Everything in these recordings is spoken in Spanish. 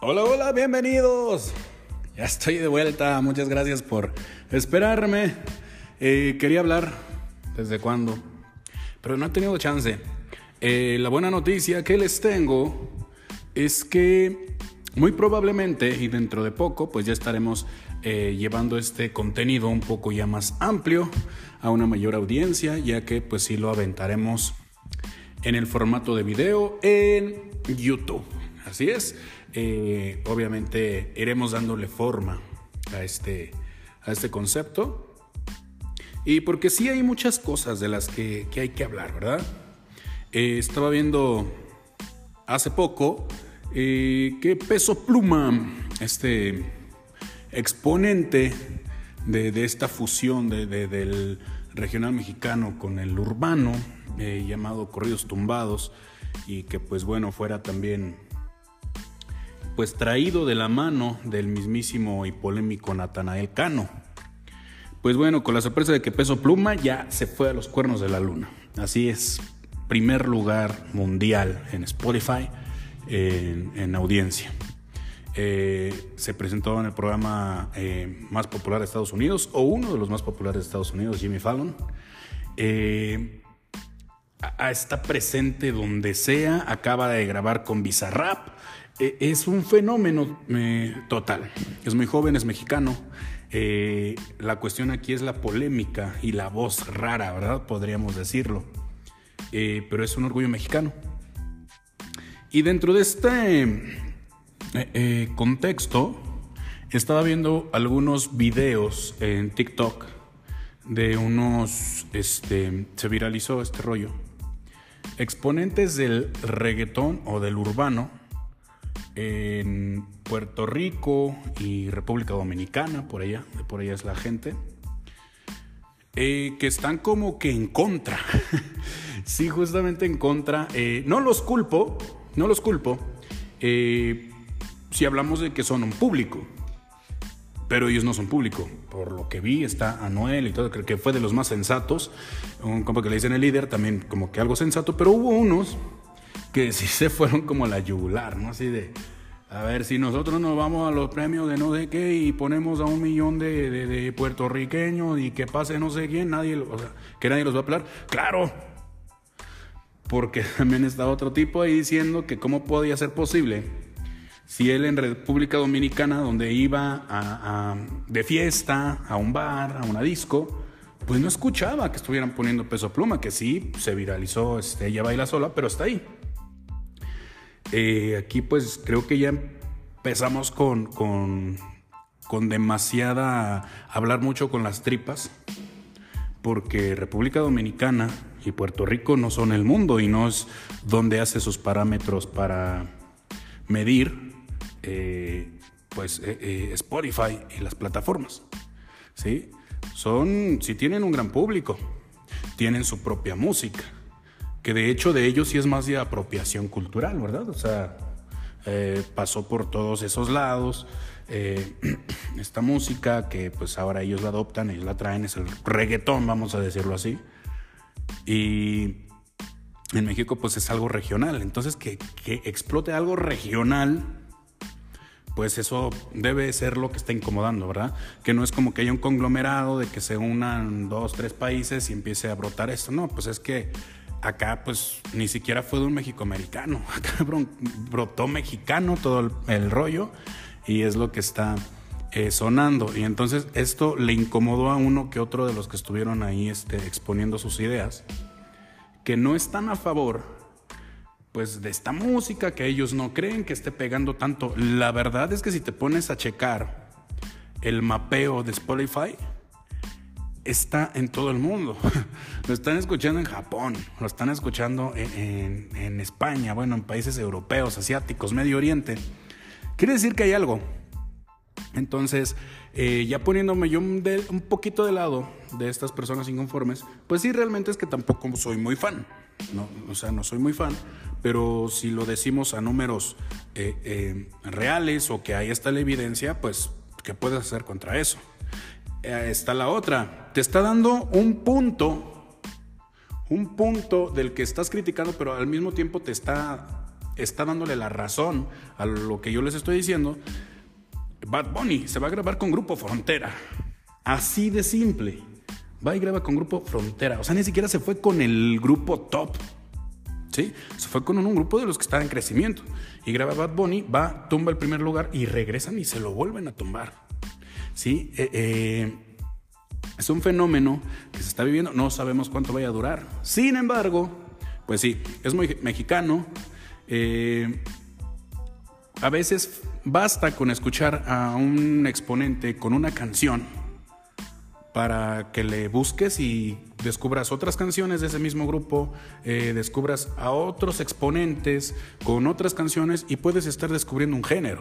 Hola, hola, bienvenidos. Ya estoy de vuelta, muchas gracias por esperarme. Eh, quería hablar desde cuándo, pero no he tenido chance. Eh, la buena noticia que les tengo es que muy probablemente y dentro de poco pues ya estaremos eh, llevando este contenido un poco ya más amplio a una mayor audiencia ya que pues sí lo aventaremos en el formato de video en YouTube. Así es, eh, obviamente iremos dándole forma a este, a este concepto. Y porque sí hay muchas cosas de las que, hay que hablar, ¿verdad? Eh, estaba viendo hace poco eh, que Peso Pluma, este exponente de, esta fusión del regional mexicano con el urbano, llamado Corridos Tumbados, y que pues bueno, fuera también pues traído de la mano del mismísimo y polémico Natanael Cano. Pues bueno, con la sorpresa de que Peso Pluma ya se fue a los cuernos de la luna. Así es, primer lugar mundial en Spotify en, audiencia. Eh, se presentó en el programa eh, más popular de Estados Unidos, o uno de los más populares de Estados Unidos, Jimmy Fallon. Eh, está presente donde sea, acaba de grabar con Bizarrap, es un fenómeno eh, total. Es muy joven, es mexicano. Eh, la cuestión aquí es la polémica y la voz rara, ¿verdad? Podríamos decirlo. Eh, pero es un orgullo mexicano. Y dentro de este contexto, estaba viendo algunos videos en TikTok de unos, este, se viralizó este rollo, exponentes del reggaetón o del urbano en Puerto Rico y República Dominicana, por allá, por allá es la gente, eh, que están como que en contra. sí, justamente en contra. Eh, no los culpo, no los culpo, eh, si hablamos de que son un público. Pero ellos no son público. Por lo que vi, está Anuel y todo, creo que fue de los más sensatos. Un compa que le dicen el líder, también como que algo sensato. Pero hubo unos que sí se fueron como la yugular, ¿no? Así de, a ver, si nosotros nos vamos a los premios de no sé qué y ponemos a un millón de, puertorriqueños y que pase no sé quién, nadie, o sea, que nadie los va a hablar. Claro, porque también está otro tipo ahí diciendo que cómo podía ser posible si él en República Dominicana, donde iba a, de fiesta, a un bar, a una disco, pues no escuchaba que estuvieran poniendo peso pluma, que sí, se viralizó, este, ella baila sola, pero está ahí. Eh, aquí pues creo que ya empezamos con, con, demasiada, hablar mucho con las tripas, porque República Dominicana y Puerto Rico no son el mundo y no es donde hace sus parámetros para medir eh, pues eh, Spotify y las plataformas. ¿sí? Son, si tienen un gran público, tienen su propia música que de hecho de ellos sí es más de apropiación cultural, ¿verdad? O sea, eh, pasó por todos esos lados. Eh, esta música que pues ahora ellos la adoptan, ellos la traen, es el reggaetón, vamos a decirlo así. Y en México pues es algo regional. Entonces que, que explote algo regional, pues eso debe ser lo que está incomodando, ¿verdad? Que no es como que haya un conglomerado de que se unan dos, tres países y empiece a brotar esto. No, pues es que acá pues ni siquiera fue de un mexicoamericano, acá brotó mexicano todo el, rollo y es lo que está eh, sonando. Y entonces esto le incomodó a uno que otro de los que estuvieron ahí este, exponiendo sus ideas, que no están a favor pues de esta música, que ellos no creen que esté pegando tanto. La verdad es que si te pones a checar el mapeo de Spotify, está en todo el mundo. Lo están escuchando en Japón, lo están escuchando en, España, bueno, en países europeos, asiáticos, Medio Oriente. Quiere decir que hay algo. Entonces, eh, ya poniéndome yo un, poquito de lado de estas personas inconformes, pues sí, realmente es que tampoco soy muy fan. O sea, no soy muy fan, pero si lo decimos a números eh, eh, reales o que ahí está la evidencia, pues, ¿qué puedes hacer contra eso? Eh, está la otra. Te está dando un punto, un punto del que estás criticando, pero al mismo tiempo te está está dándole la razón a lo que yo les estoy diciendo, Bad Bunny se va a grabar con Grupo Frontera. Así de simple. Va y graba con Grupo Frontera. O sea, ni siquiera se fue con el grupo top. ¿Sí? Se fue con un, grupo de los que están en crecimiento. Y graba Bad Bunny, va, tumba el primer lugar y regresan y se lo vuelven a tumbar. ¿Sí? Eh, eh, es un fenómeno que se está viviendo. No sabemos cuánto vaya a durar. Sin embargo, pues sí, es muy mexicano. Eh, a veces basta con escuchar a un exponente con una canción para que le busques y descubras otras canciones de ese mismo grupo, descubras a otros exponentes con otras canciones y puedes estar descubriendo un género.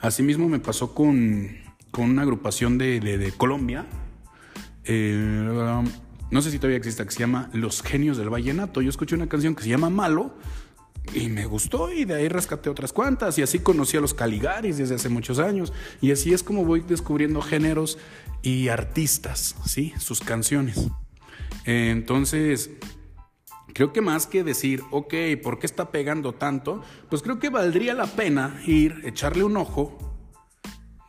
Asimismo me pasó con, una agrupación de, Colombia, eh, no sé si todavía existe, que se llama Los Genios del Vallenato. Yo escuché una canción que se llama Malo y me gustó y de ahí rescaté otras cuantas y así conocí a los Caligaris desde hace muchos años y así es como voy descubriendo géneros y artistas, ¿sí? Sus canciones. Entonces, creo que más que decir, ok, ¿por qué está pegando tanto? Pues creo que valdría la pena ir, echarle un ojo,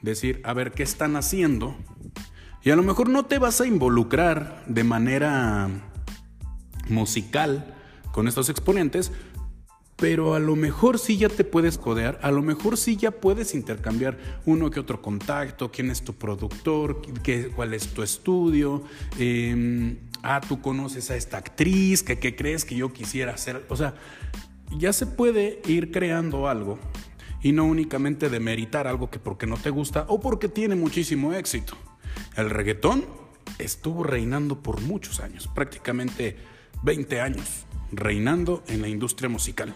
decir, a ver qué están haciendo. Y a lo mejor no te vas a involucrar de manera musical con estos exponentes, pero a lo mejor sí ya te puedes codear, a lo mejor sí ya puedes intercambiar uno que otro contacto, quién es tu productor, qué, cuál es tu estudio, em, ah, tú conoces a esta actriz, qué crees que yo quisiera hacer, o sea, ya se puede ir creando algo y no únicamente demeritar algo que porque no te gusta o porque tiene muchísimo éxito. El reggaetón estuvo reinando por muchos años, prácticamente 20 años reinando en la industria musical.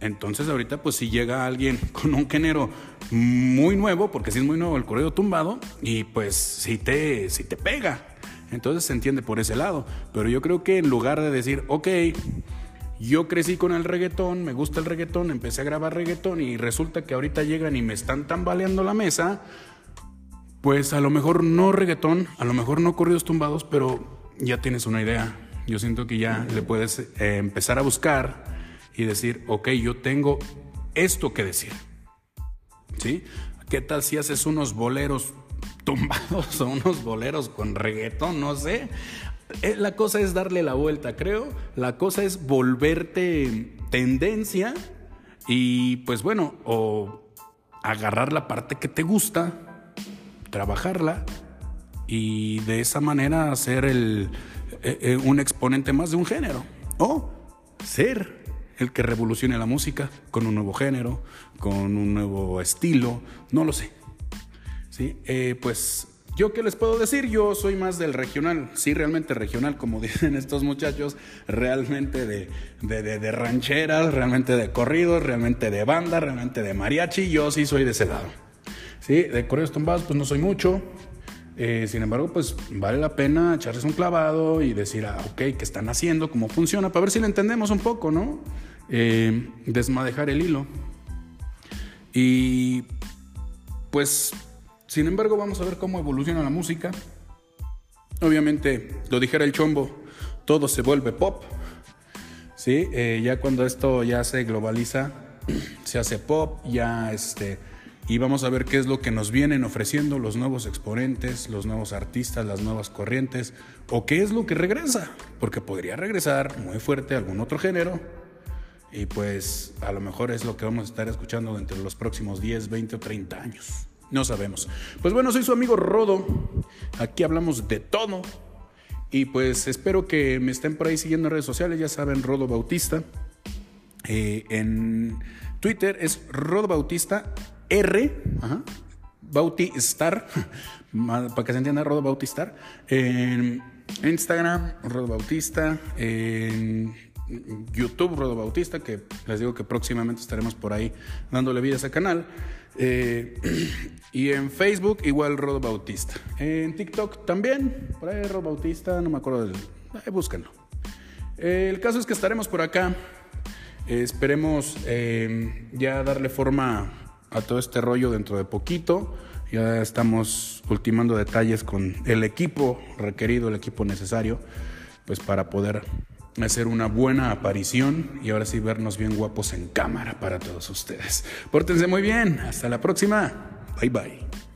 Entonces ahorita pues si llega alguien con un género muy nuevo, porque si es muy nuevo el correo tumbado, y pues si te, si te pega, entonces se entiende por ese lado. Pero yo creo que en lugar de decir, ok, yo crecí con el reggaetón, me gusta el reggaetón, empecé a grabar reggaetón y resulta que ahorita llegan y me están tambaleando la mesa, pues a lo mejor no reggaetón, a lo mejor no corridos tumbados, pero ya tienes una idea yo siento que ya le puedes eh, empezar a buscar y decir, ok, yo tengo esto que decir. ¿Sí? ¿Qué tal si haces unos boleros tumbados o unos boleros con reggaetón? No sé. Eh, la cosa es darle la vuelta, creo. La cosa es volverte tendencia y pues bueno, o agarrar la parte que te gusta, trabajarla y de esa manera hacer el, eh, eh, un exponente más de un género. O ser el que revolucione la música con un nuevo género, con un nuevo estilo, no lo sé. ¿Sí? Pues yo qué les puedo decir, yo soy más del regional, sí, realmente regional, como dicen estos muchachos, realmente de, de, de, rancheras, realmente de corridos, realmente de banda, realmente de mariachi, yo sí soy de ese lado. Sí, de corridos tumbados pues no soy mucho, eh, sin embargo, pues vale la pena echarles un clavado y decir, ah, ok, ¿qué están haciendo? ¿Cómo funciona? Para ver si lo entendemos un poco, ¿no? Eh, desmadejar el hilo. Y pues, sin embargo, vamos a ver cómo evoluciona la música. Obviamente, lo dijera el chombo, todo se vuelve pop. ¿sí? Eh, ya cuando esto ya se globaliza, se hace pop, ya este y vamos a ver qué es lo que nos vienen ofreciendo los nuevos exponentes, los nuevos artistas, las nuevas corrientes, o qué es lo que regresa, porque podría regresar muy fuerte algún otro género, y pues a lo mejor es lo que vamos a estar escuchando entre los próximos 10, 20 o 30 años. No sabemos. Pues bueno, soy su amigo Rodo, aquí hablamos de todo, y pues espero que me estén por ahí siguiendo en redes sociales, ya saben, Rodo Bautista. Eh, en Twitter es Rodo Bautista R, Bautistar, para que se entienda, Rodo Bautistar. En Instagram, Rodo Bautista. En YouTube, Rodo Bautista, que les digo que próximamente estaremos por ahí dándole vida a ese canal. Eh, y en Facebook, igual Rodo Bautista. En TikTok también, por ahí Rodo Bautista, no me acuerdo del. Ahí búsquenlo. el caso es que estaremos por acá. esperemos eh, ya darle forma a todo este rollo dentro de poquito. Ya estamos ultimando detalles con el equipo requerido, el equipo necesario, pues para poder hacer una buena aparición y ahora sí vernos bien guapos en cámara para todos ustedes. Pórtense muy bien. Hasta la próxima. Bye bye.